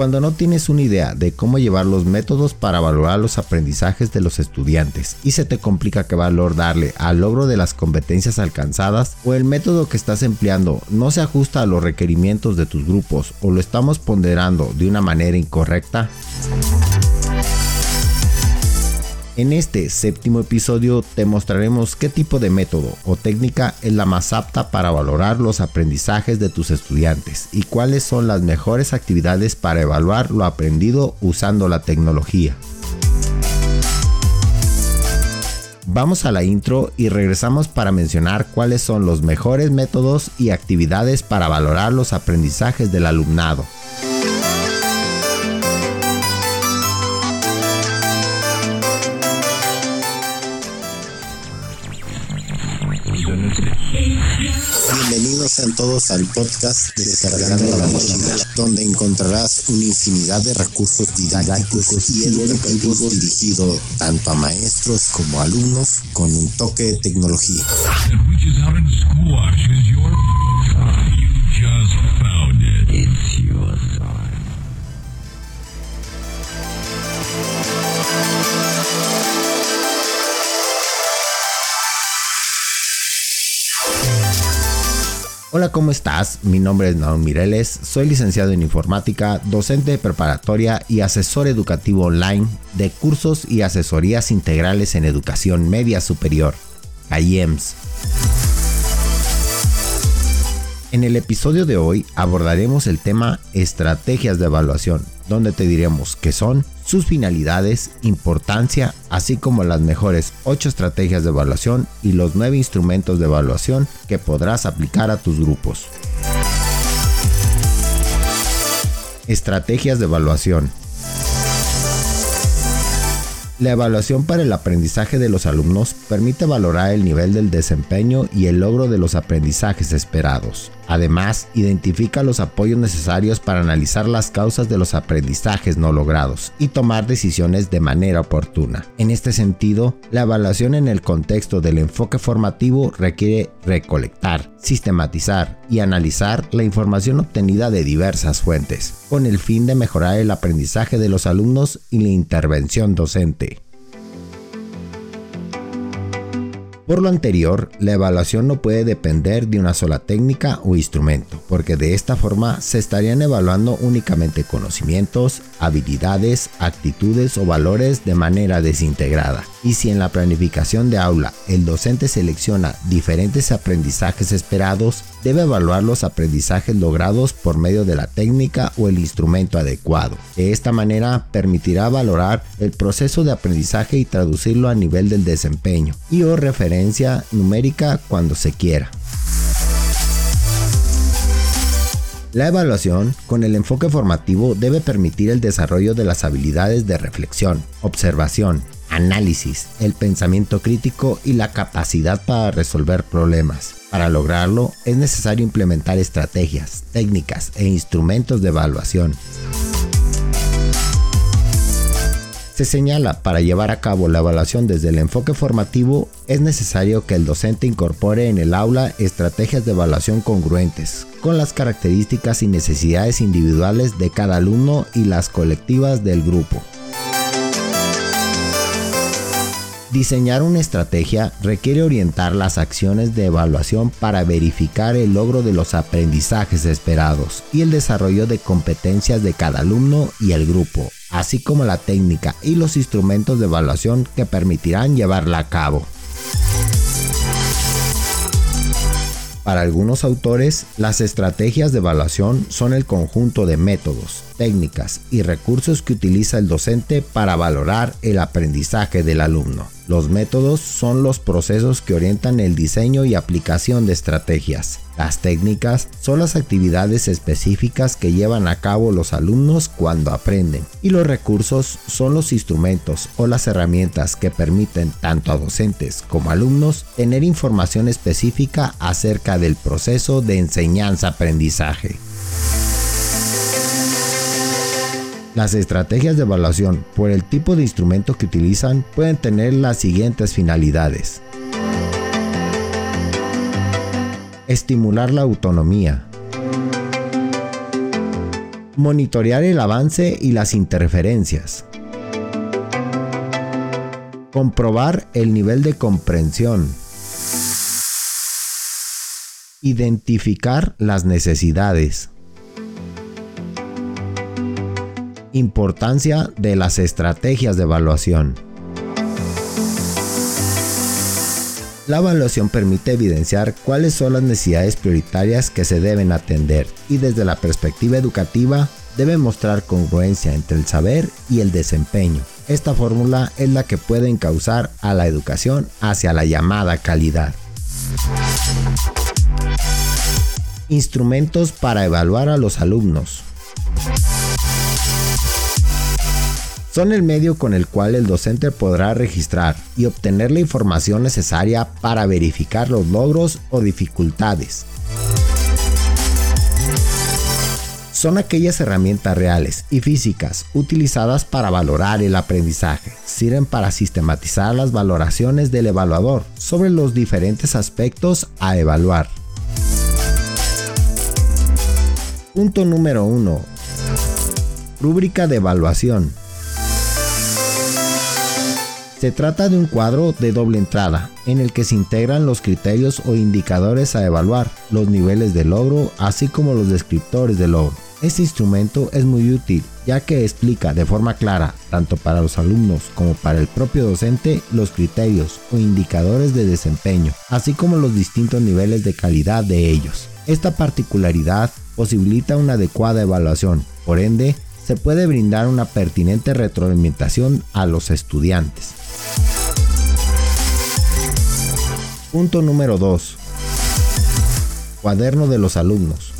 Cuando no tienes una idea de cómo llevar los métodos para valorar los aprendizajes de los estudiantes y se te complica qué valor darle al logro de las competencias alcanzadas o el método que estás empleando no se ajusta a los requerimientos de tus grupos o lo estamos ponderando de una manera incorrecta, en este séptimo episodio te mostraremos qué tipo de método o técnica es la más apta para valorar los aprendizajes de tus estudiantes y cuáles son las mejores actividades para evaluar lo aprendido usando la tecnología. Vamos a la intro y regresamos para mencionar cuáles son los mejores métodos y actividades para valorar los aprendizajes del alumnado. Sean todos al podcast de Descargando la Mochila, donde encontrarás una infinidad de recursos didácticos y educativos dirigidos tanto a maestros como a alumnos con un toque de tecnología. Hola, ¿cómo estás? Mi nombre es Naum Mireles, soy licenciado en informática, docente de preparatoria y asesor educativo online de cursos y asesorías integrales en educación media superior, IEMS. En el episodio de hoy abordaremos el tema estrategias de evaluación, donde te diremos qué son, sus finalidades, importancia, así como las mejores 8 estrategias de evaluación y los 9 instrumentos de evaluación que podrás aplicar a tus grupos. Estrategias de evaluación. La evaluación para el aprendizaje de los alumnos permite valorar el nivel del desempeño y el logro de los aprendizajes esperados. Además, identifica los apoyos necesarios para analizar las causas de los aprendizajes no logrados y tomar decisiones de manera oportuna. En este sentido, la evaluación en el contexto del enfoque formativo requiere recolectar, sistematizar y analizar la información obtenida de diversas fuentes, con el fin de mejorar el aprendizaje de los alumnos y la intervención docente. Por lo anterior, la evaluación no puede depender de una sola técnica o instrumento, porque de esta forma se estarían evaluando únicamente conocimientos, habilidades, actitudes o valores de manera desintegrada. Y si en la planificación de aula el docente selecciona diferentes aprendizajes esperados, debe evaluar los aprendizajes logrados por medio de la técnica o el instrumento adecuado. De esta manera permitirá valorar el proceso de aprendizaje y traducirlo a nivel del desempeño y o referencia numérica cuando se quiera. La evaluación, con el enfoque formativo, debe permitir el desarrollo de las habilidades de reflexión, observación, análisis, el pensamiento crítico y la capacidad para resolver problemas. Para lograrlo es necesario implementar estrategias, técnicas e instrumentos de evaluación. Se señala, para llevar a cabo la evaluación desde el enfoque formativo, es necesario que el docente incorpore en el aula estrategias de evaluación congruentes con las características y necesidades individuales de cada alumno y las colectivas del grupo. Diseñar una estrategia requiere orientar las acciones de evaluación para verificar el logro de los aprendizajes esperados y el desarrollo de competencias de cada alumno y el grupo, así como la técnica y los instrumentos de evaluación que permitirán llevarla a cabo. Para algunos autores, las estrategias de evaluación son el conjunto de métodos, técnicas y recursos que utiliza el docente para valorar el aprendizaje del alumno. Los métodos son los procesos que orientan el diseño y aplicación de estrategias. Las técnicas son las actividades específicas que llevan a cabo los alumnos cuando aprenden. Y los recursos son los instrumentos o las herramientas que permiten tanto a docentes como alumnos tener información específica acerca del proceso de enseñanza-aprendizaje. Las estrategias de evaluación por el tipo de instrumento que utilizan pueden tener las siguientes finalidades. Estimular la autonomía. Monitorear el avance y las interferencias. Comprobar el nivel de comprensión. Identificar las necesidades. Importancia de las estrategias de evaluación. La evaluación permite evidenciar cuáles son las necesidades prioritarias que se deben atender y desde la perspectiva educativa debe mostrar congruencia entre el saber y el desempeño. Esta fórmula es la que puede encauzar a la educación hacia la llamada calidad. Instrumentos para evaluar a los alumnos. Son el medio con el cual el docente podrá registrar y obtener la información necesaria para verificar los logros o dificultades. Son aquellas herramientas reales y físicas utilizadas para valorar el aprendizaje. Sirven para sistematizar las valoraciones del evaluador sobre los diferentes aspectos a evaluar. Punto número 1. Rúbrica de evaluación. Se trata de un cuadro de doble entrada, en el que se integran los criterios o indicadores a evaluar, los niveles de logro, así como los descriptores de logro. Este instrumento es muy útil ya que explica de forma clara, tanto para los alumnos como para el propio docente, los criterios o indicadores de desempeño, así como los distintos niveles de calidad de ellos. Esta particularidad posibilita una adecuada evaluación, por ende, se puede brindar una pertinente retroalimentación a los estudiantes. Punto número 2. Cuaderno de los alumnos.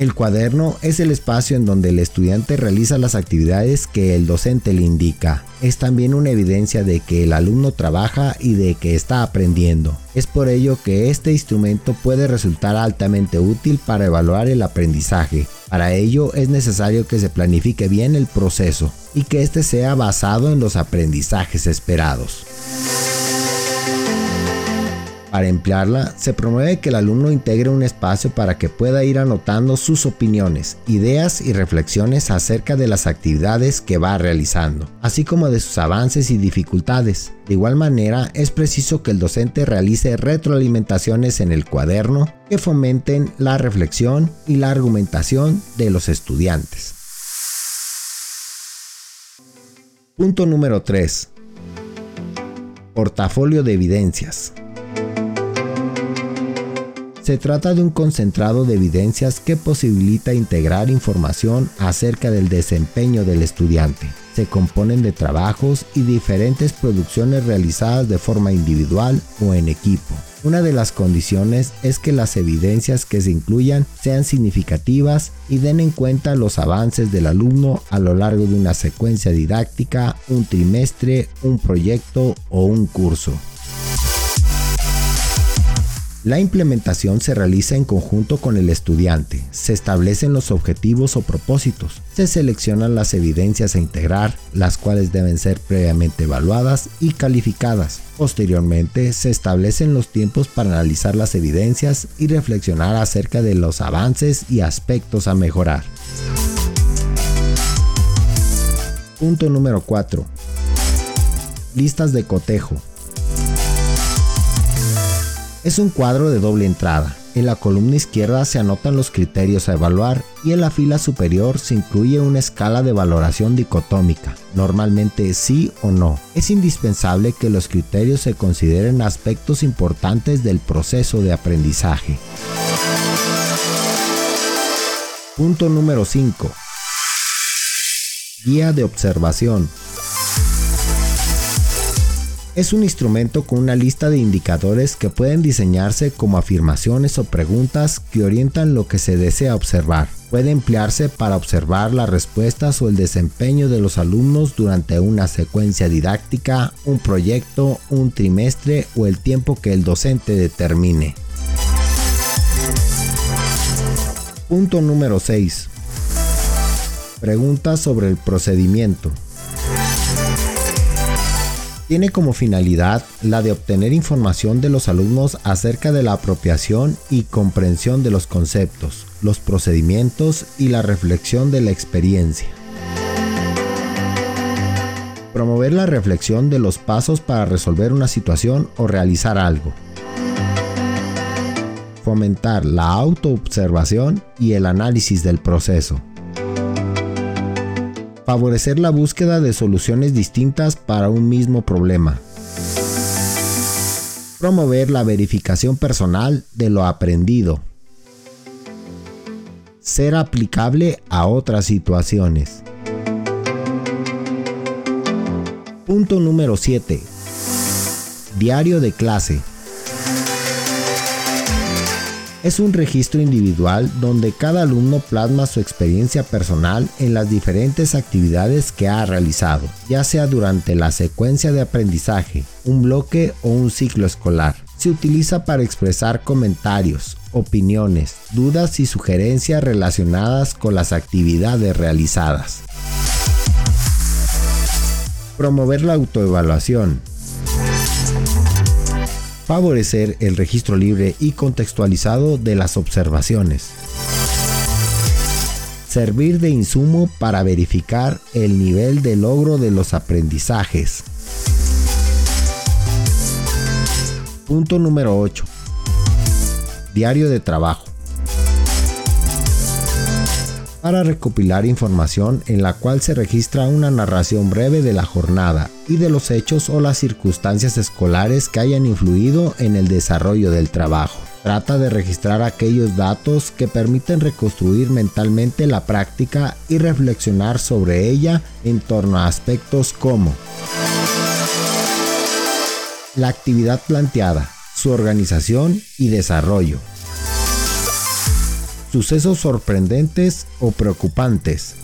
El cuaderno es el espacio en donde el estudiante realiza las actividades que el docente le indica. Es también una evidencia de que el alumno trabaja y de que está aprendiendo. Es por ello que este instrumento puede resultar altamente útil para evaluar el aprendizaje. Para ello es necesario que se planifique bien el proceso y que éste sea basado en los aprendizajes esperados. Para emplearla, se promueve que el alumno integre un espacio para que pueda ir anotando sus opiniones, ideas y reflexiones acerca de las actividades que va realizando, así como de sus avances y dificultades. De igual manera, es preciso que el docente realice retroalimentaciones en el cuaderno que fomenten la reflexión y la argumentación de los estudiantes. Punto número 3. Portafolio de evidencias. Se trata de un concentrado de evidencias que posibilita integrar información acerca del desempeño del estudiante. Se componen de trabajos y diferentes producciones realizadas de forma individual o en equipo. Una de las condiciones es que las evidencias que se incluyan sean significativas y den en cuenta los avances del alumno a lo largo de una secuencia didáctica, un trimestre, un proyecto o un curso. La implementación se realiza en conjunto con el estudiante, se establecen los objetivos o propósitos, se seleccionan las evidencias a integrar, las cuales deben ser previamente evaluadas y calificadas. Posteriormente, se establecen los tiempos para analizar las evidencias y reflexionar acerca de los avances y aspectos a mejorar. Punto número 4. Listas de cotejo. Es un cuadro de doble entrada. En la columna izquierda se anotan los criterios a evaluar y en la fila superior se incluye una escala de valoración dicotómica, normalmente sí o no. Es indispensable que los criterios se consideren aspectos importantes del proceso de aprendizaje. Punto número 5. Guía de observación. Es un instrumento con una lista de indicadores que pueden diseñarse como afirmaciones o preguntas que orientan lo que se desea observar. Puede emplearse para observar las respuestas o el desempeño de los alumnos durante una secuencia didáctica, un proyecto, un trimestre o el tiempo que el docente determine. Punto número 6. Preguntas sobre el procedimiento. Tiene como finalidad la de obtener información de los alumnos acerca de la apropiación y comprensión de los conceptos, los procedimientos y la reflexión de la experiencia. Promover la reflexión de los pasos para resolver una situación o realizar algo. Fomentar la autoobservación y el análisis del proceso favorecer la búsqueda de soluciones distintas para un mismo problema. Promover la verificación personal de lo aprendido. Ser aplicable a otras situaciones. Punto número 7. Diario de clase es un registro individual donde cada alumno plasma su experiencia personal en las diferentes actividades que ha realizado, ya sea durante la secuencia de aprendizaje, un bloque o un ciclo escolar. Se utiliza para expresar comentarios, opiniones, dudas y sugerencias relacionadas con las actividades realizadas. Promover la autoevaluación favorecer el registro libre y contextualizado de las observaciones. Servir de insumo para verificar el nivel de logro de los aprendizajes. Punto número 8. Diario de trabajo para recopilar información en la cual se registra una narración breve de la jornada y de los hechos o las circunstancias escolares que hayan influido en el desarrollo del trabajo. Trata de registrar aquellos datos que permiten reconstruir mentalmente la práctica y reflexionar sobre ella en torno a aspectos como la actividad planteada, su organización y desarrollo, sucesos sorprendentes o preocupantes.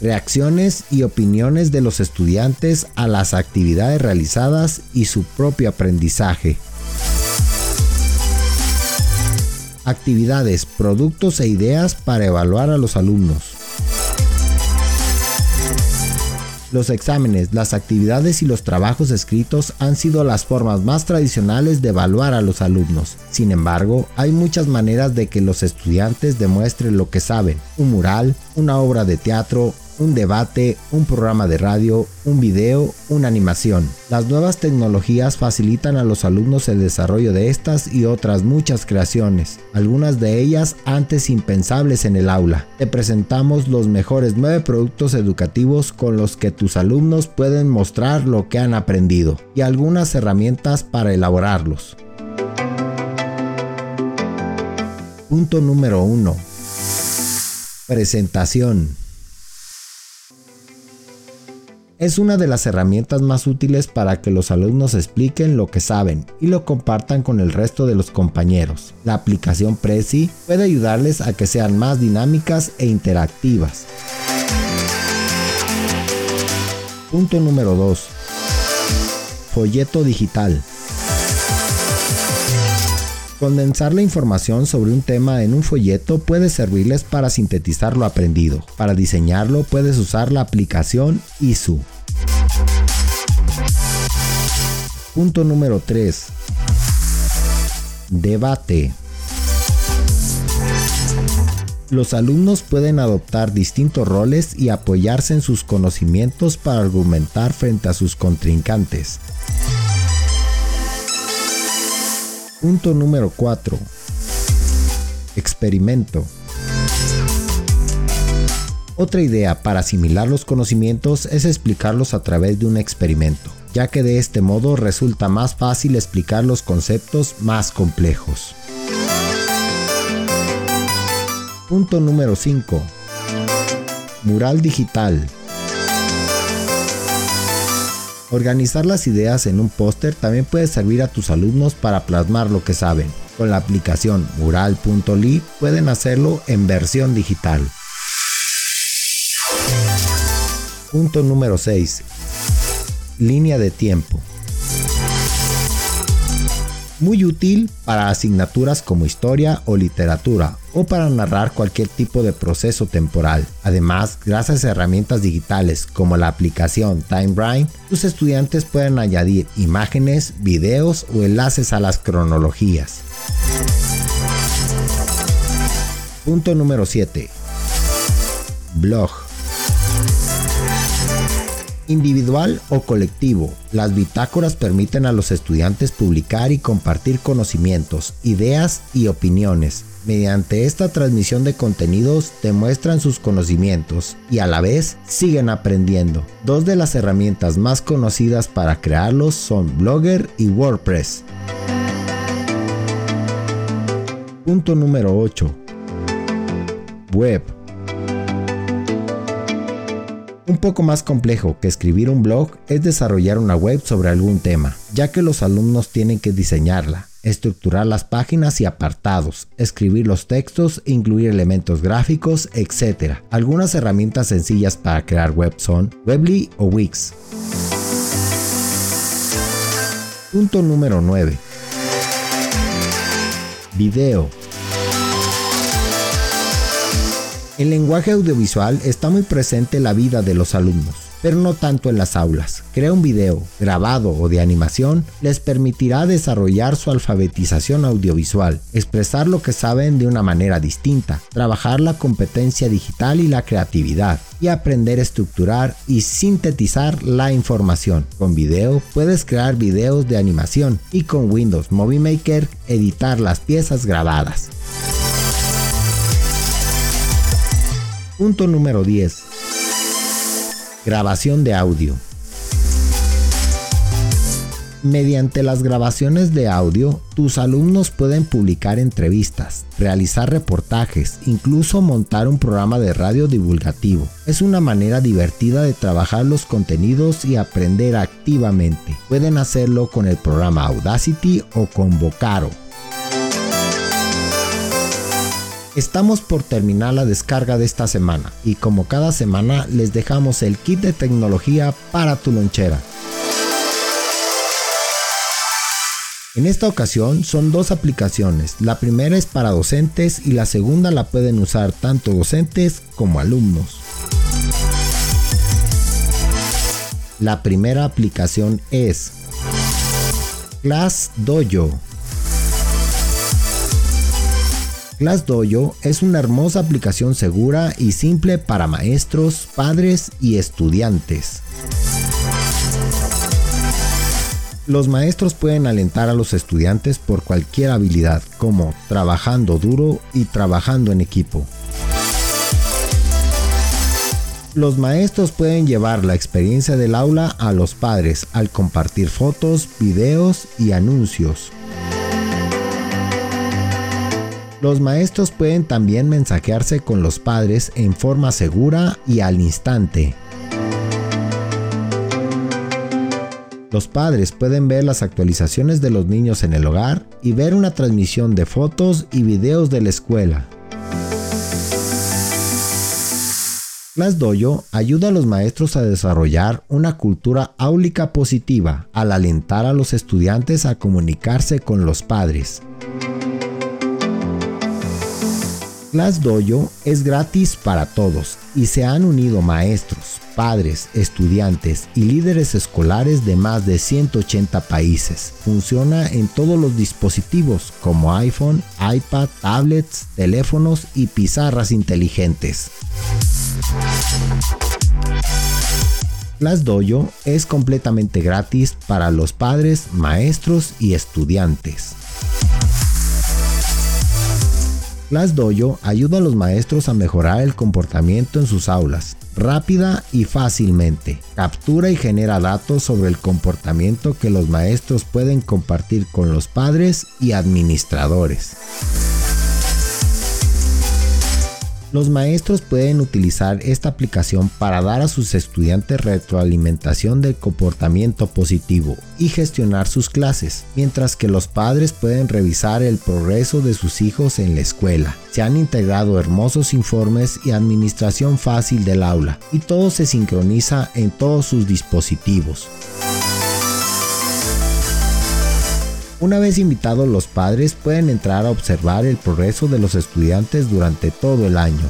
Reacciones y opiniones de los estudiantes a las actividades realizadas y su propio aprendizaje. Actividades, productos e ideas para evaluar a los alumnos. Los exámenes, las actividades y los trabajos escritos han sido las formas más tradicionales de evaluar a los alumnos. Sin embargo, hay muchas maneras de que los estudiantes demuestren lo que saben. Un mural, una obra de teatro, un debate, un programa de radio, un video, una animación. Las nuevas tecnologías facilitan a los alumnos el desarrollo de estas y otras muchas creaciones, algunas de ellas antes impensables en el aula. Te presentamos los mejores 9 productos educativos con los que tus alumnos pueden mostrar lo que han aprendido y algunas herramientas para elaborarlos. Punto número 1. Presentación. Es una de las herramientas más útiles para que los alumnos expliquen lo que saben y lo compartan con el resto de los compañeros. La aplicación Prezi puede ayudarles a que sean más dinámicas e interactivas. Punto número 2. Folleto digital. Condensar la información sobre un tema en un folleto puede servirles para sintetizar lo aprendido. Para diseñarlo puedes usar la aplicación ISU. Punto número 3. Debate. Los alumnos pueden adoptar distintos roles y apoyarse en sus conocimientos para argumentar frente a sus contrincantes. Punto número 4. Experimento. Otra idea para asimilar los conocimientos es explicarlos a través de un experimento ya que de este modo resulta más fácil explicar los conceptos más complejos. Punto número 5. Mural digital. Organizar las ideas en un póster también puede servir a tus alumnos para plasmar lo que saben. Con la aplicación mural.ly pueden hacerlo en versión digital. Punto número 6 línea de tiempo. Muy útil para asignaturas como historia o literatura o para narrar cualquier tipo de proceso temporal. Además, gracias a herramientas digitales como la aplicación TimeBrain, tus estudiantes pueden añadir imágenes, videos o enlaces a las cronologías. Punto número 7. Blog. Individual o colectivo, las bitácoras permiten a los estudiantes publicar y compartir conocimientos, ideas y opiniones. Mediante esta transmisión de contenidos demuestran sus conocimientos y a la vez siguen aprendiendo. Dos de las herramientas más conocidas para crearlos son Blogger y WordPress. Punto número 8. Web. Un poco más complejo que escribir un blog es desarrollar una web sobre algún tema, ya que los alumnos tienen que diseñarla, estructurar las páginas y apartados, escribir los textos, incluir elementos gráficos, etc. Algunas herramientas sencillas para crear web son Webly o Wix. Punto número 9. Video. El lenguaje audiovisual está muy presente en la vida de los alumnos, pero no tanto en las aulas. Crear un video, grabado o de animación, les permitirá desarrollar su alfabetización audiovisual, expresar lo que saben de una manera distinta, trabajar la competencia digital y la creatividad, y aprender a estructurar y sintetizar la información. Con video puedes crear videos de animación y con Windows Movie Maker editar las piezas grabadas. Punto número 10. Grabación de audio. Mediante las grabaciones de audio, tus alumnos pueden publicar entrevistas, realizar reportajes, incluso montar un programa de radio divulgativo. Es una manera divertida de trabajar los contenidos y aprender activamente. Pueden hacerlo con el programa Audacity o con Vocaro. Estamos por terminar la descarga de esta semana y como cada semana les dejamos el kit de tecnología para tu lonchera. En esta ocasión son dos aplicaciones, la primera es para docentes y la segunda la pueden usar tanto docentes como alumnos. La primera aplicación es Class Dojo ClassDojo es una hermosa aplicación segura y simple para maestros, padres y estudiantes. Los maestros pueden alentar a los estudiantes por cualquier habilidad, como trabajando duro y trabajando en equipo. Los maestros pueden llevar la experiencia del aula a los padres al compartir fotos, videos y anuncios. Los maestros pueden también mensajearse con los padres en forma segura y al instante. Los padres pueden ver las actualizaciones de los niños en el hogar y ver una transmisión de fotos y videos de la escuela. ClassDojo ayuda a los maestros a desarrollar una cultura áulica positiva al alentar a los estudiantes a comunicarse con los padres. ClassDojo es gratis para todos y se han unido maestros, padres, estudiantes y líderes escolares de más de 180 países. Funciona en todos los dispositivos como iPhone, iPad, tablets, teléfonos y pizarras inteligentes. ClassDojo es completamente gratis para los padres, maestros y estudiantes. ClassDojo ayuda a los maestros a mejorar el comportamiento en sus aulas, rápida y fácilmente. Captura y genera datos sobre el comportamiento que los maestros pueden compartir con los padres y administradores. Los maestros pueden utilizar esta aplicación para dar a sus estudiantes retroalimentación del comportamiento positivo y gestionar sus clases, mientras que los padres pueden revisar el progreso de sus hijos en la escuela. Se han integrado hermosos informes y administración fácil del aula, y todo se sincroniza en todos sus dispositivos. Una vez invitados los padres pueden entrar a observar el progreso de los estudiantes durante todo el año.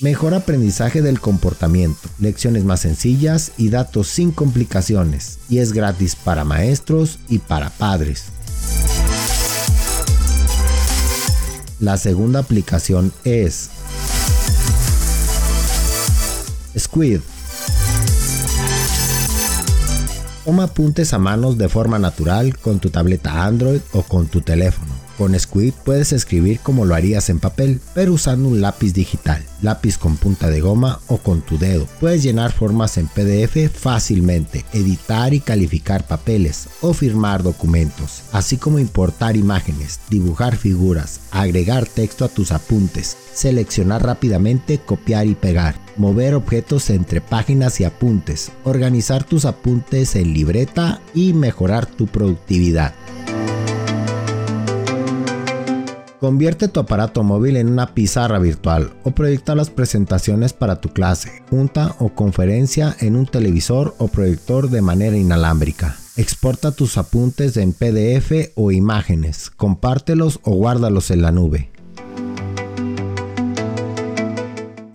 Mejor aprendizaje del comportamiento, lecciones más sencillas y datos sin complicaciones. Y es gratis para maestros y para padres. La segunda aplicación es Squid. Toma apuntes a manos de forma natural con tu tableta Android o con tu teléfono. Con Squid puedes escribir como lo harías en papel, pero usando un lápiz digital, lápiz con punta de goma o con tu dedo. Puedes llenar formas en PDF fácilmente, editar y calificar papeles o firmar documentos, así como importar imágenes, dibujar figuras, agregar texto a tus apuntes, seleccionar rápidamente, copiar y pegar, mover objetos entre páginas y apuntes, organizar tus apuntes en libreta y mejorar tu productividad. Convierte tu aparato móvil en una pizarra virtual o proyecta las presentaciones para tu clase, junta o conferencia en un televisor o proyector de manera inalámbrica. Exporta tus apuntes en PDF o imágenes, compártelos o guárdalos en la nube.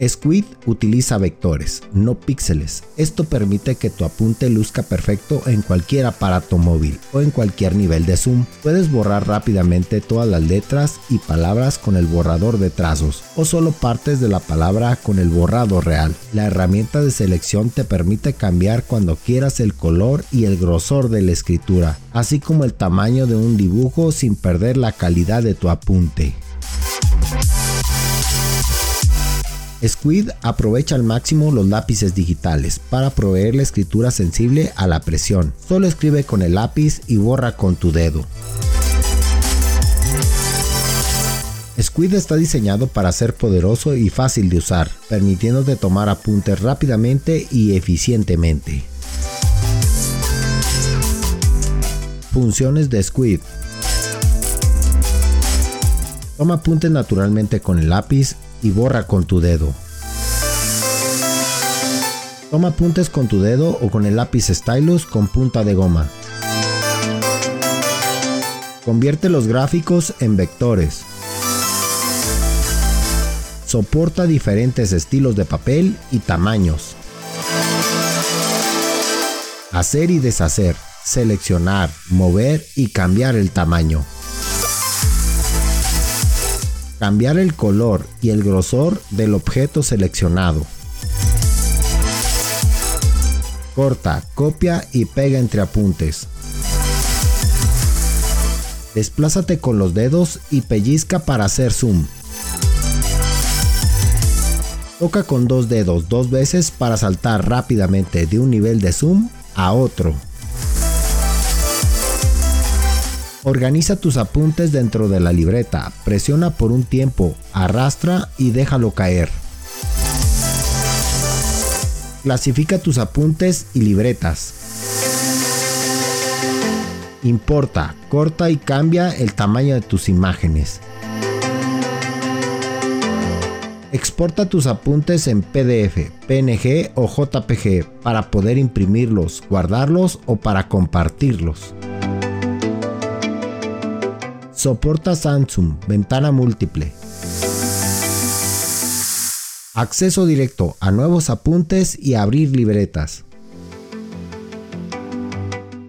Squid utiliza vectores, no píxeles. Esto permite que tu apunte luzca perfecto en cualquier aparato móvil o en cualquier nivel de zoom. Puedes borrar rápidamente todas las letras y palabras con el borrador de trazos o solo partes de la palabra con el borrado real. La herramienta de selección te permite cambiar cuando quieras el color y el grosor de la escritura, así como el tamaño de un dibujo sin perder la calidad de tu apunte. Squid aprovecha al máximo los lápices digitales para proveer la escritura sensible a la presión. Solo escribe con el lápiz y borra con tu dedo. Squid está diseñado para ser poderoso y fácil de usar, permitiéndote tomar apuntes rápidamente y eficientemente. Funciones de Squid Toma apuntes naturalmente con el lápiz y borra con tu dedo. Toma apuntes con tu dedo o con el lápiz stylus con punta de goma. Convierte los gráficos en vectores. Soporta diferentes estilos de papel y tamaños. Hacer y deshacer, seleccionar, mover y cambiar el tamaño cambiar el color y el grosor del objeto seleccionado. Corta, copia y pega entre apuntes. Desplázate con los dedos y pellizca para hacer zoom. Toca con dos dedos dos veces para saltar rápidamente de un nivel de zoom a otro. Organiza tus apuntes dentro de la libreta, presiona por un tiempo, arrastra y déjalo caer. Clasifica tus apuntes y libretas. Importa, corta y cambia el tamaño de tus imágenes. Exporta tus apuntes en PDF, PNG o JPG para poder imprimirlos, guardarlos o para compartirlos. Soporta Samsung, ventana múltiple. Acceso directo a nuevos apuntes y abrir libretas.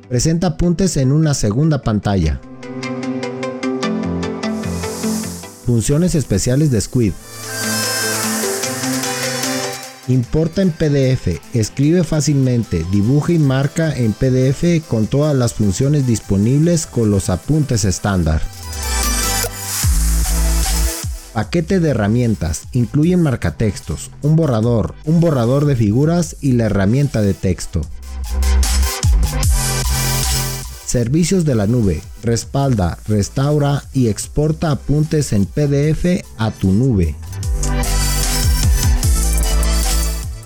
Presenta apuntes en una segunda pantalla. Funciones especiales de Squid. Importa en PDF, escribe fácilmente, dibuja y marca en PDF con todas las funciones disponibles con los apuntes estándar. Paquete de herramientas. Incluyen marcatextos, un borrador, un borrador de figuras y la herramienta de texto. Servicios de la nube. Respalda, restaura y exporta apuntes en PDF a tu nube.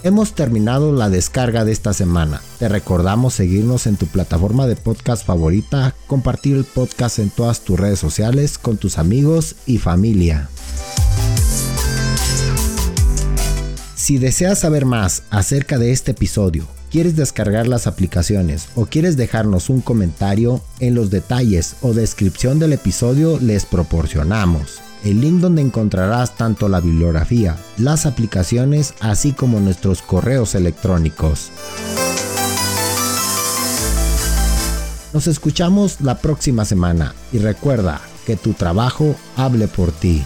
Hemos terminado la descarga de esta semana. Te recordamos seguirnos en tu plataforma de podcast favorita, compartir el podcast en todas tus redes sociales con tus amigos y familia. Si deseas saber más acerca de este episodio ¿Quieres descargar las aplicaciones o quieres dejarnos un comentario? En los detalles o descripción del episodio les proporcionamos el link donde encontrarás tanto la bibliografía, las aplicaciones, así como nuestros correos electrónicos. Nos escuchamos la próxima semana y recuerda que tu trabajo hable por ti.